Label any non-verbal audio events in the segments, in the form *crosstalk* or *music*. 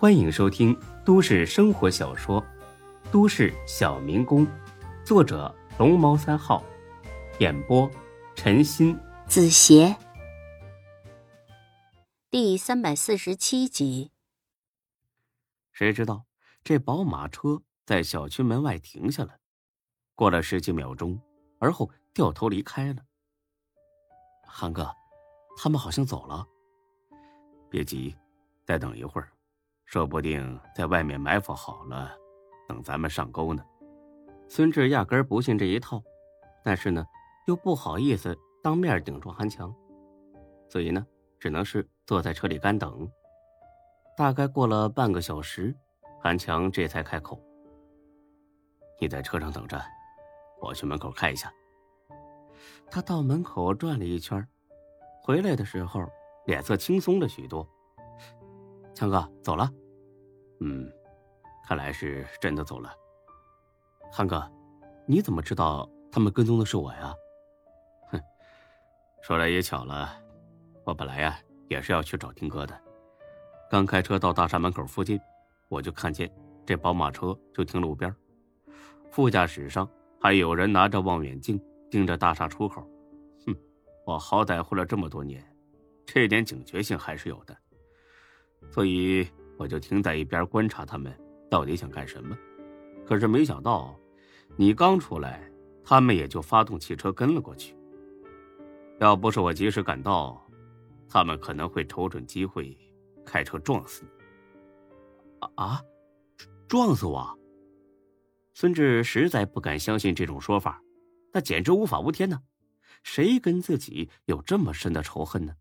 欢迎收听都市生活小说《都市小民工》，作者龙猫三号，演播陈鑫、子邪，第三百四十七集。谁知道这宝马车在小区门外停下了，过了十几秒钟，而后掉头离开了。韩哥，他们好像走了。别急，再等一会儿，说不定在外面埋伏好了，等咱们上钩呢。孙志压根不信这一套，但是呢，又不好意思当面顶撞韩强，所以呢，只能是坐在车里干等。大概过了半个小时，韩强这才开口：“你在车上等着，我去门口看一下。”他到门口转了一圈，回来的时候。脸色轻松了许多。强哥走了，嗯，看来是真的走了。韩哥，你怎么知道他们跟踪的是我呀？哼，说来也巧了，我本来呀也是要去找丁哥的。刚开车到大厦门口附近，我就看见这宝马车就停路边，副驾驶上还有人拿着望远镜盯着大厦出口。哼，我好歹混了这么多年。这点警觉性还是有的，所以我就停在一边观察他们到底想干什么。可是没想到，你刚出来，他们也就发动汽车跟了过去。要不是我及时赶到，他们可能会瞅准机会开车撞死你。啊，撞死我？孙志实在不敢相信这种说法，那简直无法无天呢。谁跟自己有这么深的仇恨呢？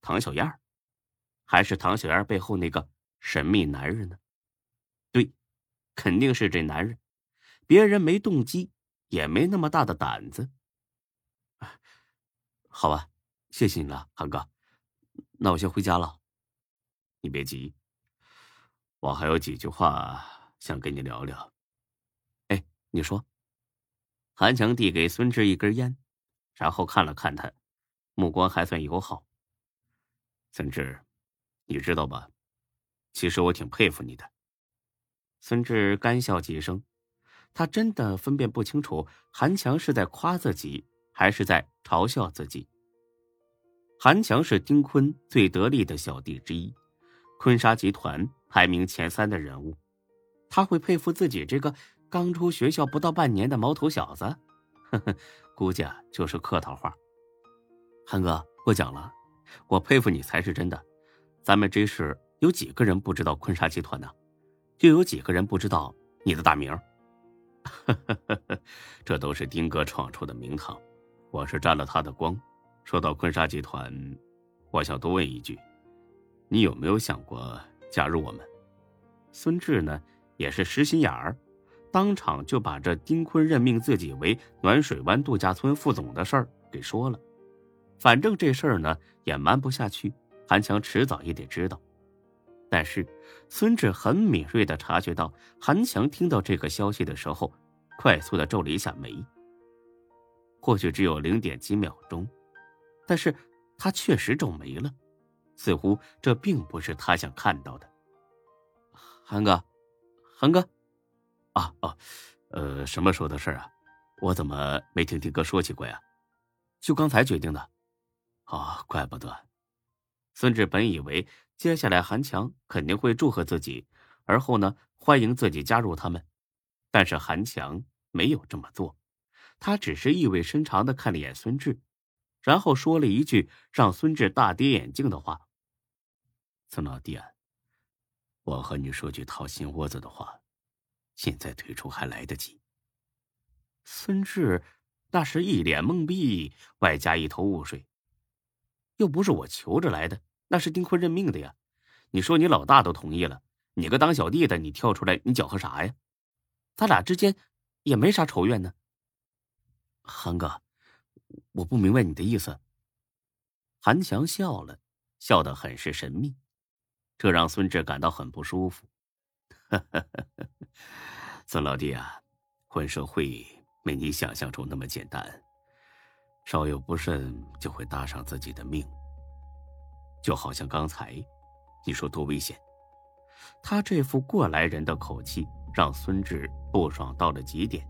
唐小燕还是唐小燕背后那个神秘男人呢？对，肯定是这男人。别人没动机，也没那么大的胆子。好吧，谢谢你了，韩哥。那我先回家了。你别急，我还有几句话想跟你聊聊。哎，你说。韩强递给孙志一根烟，然后看了看他，目光还算友好。孙志，你知道吧？其实我挺佩服你的。孙志干笑几声，他真的分辨不清楚韩强是在夸自己，还是在嘲笑自己。韩强是丁坤最得力的小弟之一，坤沙集团排名前三的人物，他会佩服自己这个刚出学校不到半年的毛头小子？*laughs* 呵呵，估计啊就是客套话。韩哥过奖了。我佩服你才是真的，咱们这是有几个人不知道坤沙集团呢？又有几个人不知道你的大名？*laughs* 这都是丁哥闯出的名堂，我是沾了他的光。说到坤沙集团，我想多问一句，你有没有想过加入我们？孙志呢，也是实心眼儿，当场就把这丁坤任命自己为暖水湾度假村副总的事儿给说了。反正这事儿呢也瞒不下去，韩强迟早也得知道。但是孙志很敏锐的察觉到，韩强听到这个消息的时候，快速的皱了一下眉。或许只有零点几秒钟，但是他确实皱眉了，似乎这并不是他想看到的。韩哥，韩哥，啊哦，呃，什么时候的事啊？我怎么没听丁哥说起过呀？就刚才决定的。哦，怪不得。孙志本以为接下来韩强肯定会祝贺自己，而后呢欢迎自己加入他们，但是韩强没有这么做，他只是意味深长的看了一眼孙志，然后说了一句让孙志大跌眼镜的话：“孙老弟啊，我和你说句掏心窝子的话，现在退出还来得及。”孙志那是一脸懵逼，外加一头雾水。又不是我求着来的，那是丁坤任命的呀。你说你老大都同意了，你个当小弟的，你跳出来，你搅和啥呀？咱俩之间也没啥仇怨呢。韩哥，我不明白你的意思。韩强笑了，笑得很是神秘，这让孙志感到很不舒服。*laughs* 孙老弟啊，混社会没你想象中那么简单。稍有不慎就会搭上自己的命，就好像刚才，你说多危险，他这副过来人的口气让孙志不爽到了极点，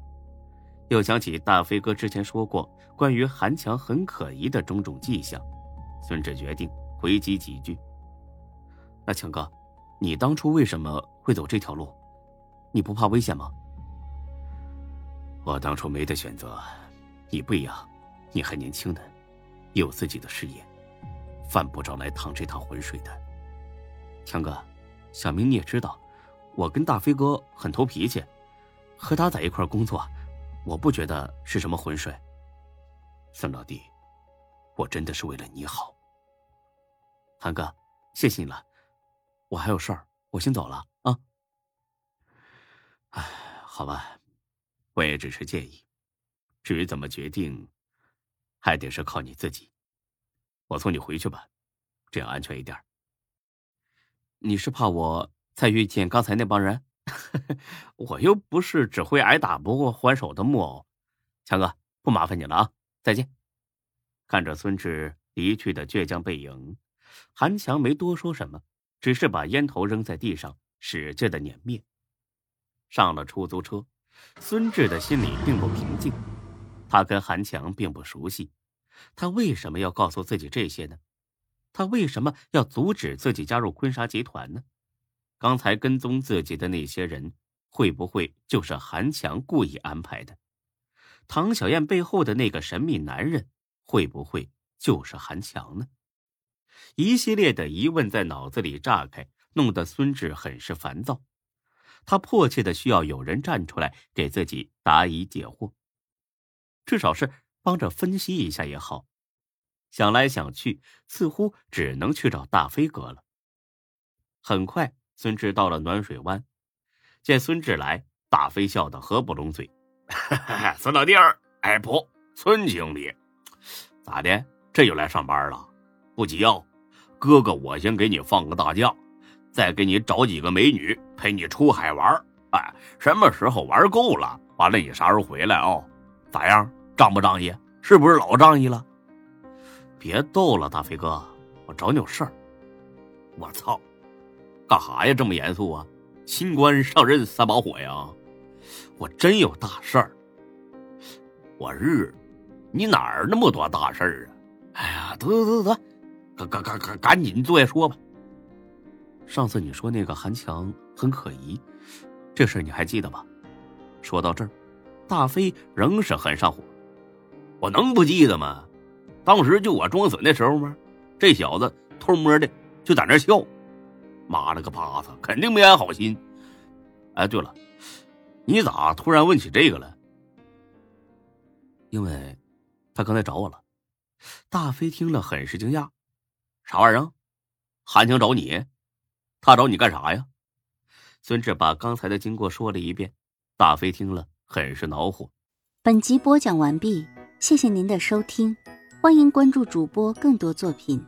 又想起大飞哥之前说过关于韩强很可疑的种种迹象，孙志决定回击几句。那强哥，你当初为什么会走这条路？你不怕危险吗？我当初没得选择，你不一样，你还年轻呢，有自己的事业，犯不着来趟这趟浑水的。强哥。小明，你也知道，我跟大飞哥很投脾气，和他在一块工作，我不觉得是什么浑水。孙老弟，我真的是为了你好。韩哥，谢谢你了，我还有事儿，我先走了啊。哎，好吧，我也只是建议，至于怎么决定，还得是靠你自己。我送你回去吧，这样安全一点。你是怕我再遇见刚才那帮人？*laughs* 我又不是只会挨打不会还手的木偶。强哥，不麻烦你了啊！再见。看着孙志离去的倔强背影，韩强没多说什么，只是把烟头扔在地上，使劲的碾灭。上了出租车，孙志的心里并不平静。他跟韩强并不熟悉，他为什么要告诉自己这些呢？他为什么要阻止自己加入坤沙集团呢？刚才跟踪自己的那些人，会不会就是韩强故意安排的？唐小燕背后的那个神秘男人，会不会就是韩强呢？一系列的疑问在脑子里炸开，弄得孙志很是烦躁。他迫切的需要有人站出来给自己答疑解惑，至少是帮着分析一下也好。想来想去，似乎只能去找大飞哥了。很快，孙志到了暖水湾，见孙志来，大飞笑得合不拢嘴：“ *laughs* 孙老弟儿，哎不，孙经理，咋的？这就来上班了？不急哦，哥哥我先给你放个大假，再给你找几个美女陪你出海玩。哎，什么时候玩够了，完了你啥时候回来哦？咋样？仗不仗义？是不是老仗义了？”别逗了，大飞哥，我找你有事儿。我操，干哈呀？这么严肃啊？新官上任三把火呀？我真有大事儿。我日，你哪儿那么多大事儿啊？哎呀，得得得得，赶赶赶赶赶紧坐下说吧。上次你说那个韩强很可疑，这事你还记得吧？说到这儿，大飞仍是很上火。我能不记得吗？当时就我装死那时候吗？这小子偷摸的就在那笑，妈了个巴子，肯定没安好心。哎，对了，你咋突然问起这个了？因为，他刚才找我了。大飞听了很是惊讶，啥玩意儿？韩强找你？他找你干啥呀？孙志把刚才的经过说了一遍。大飞听了很是恼火。本集播讲完毕，谢谢您的收听。欢迎关注主播更多作品。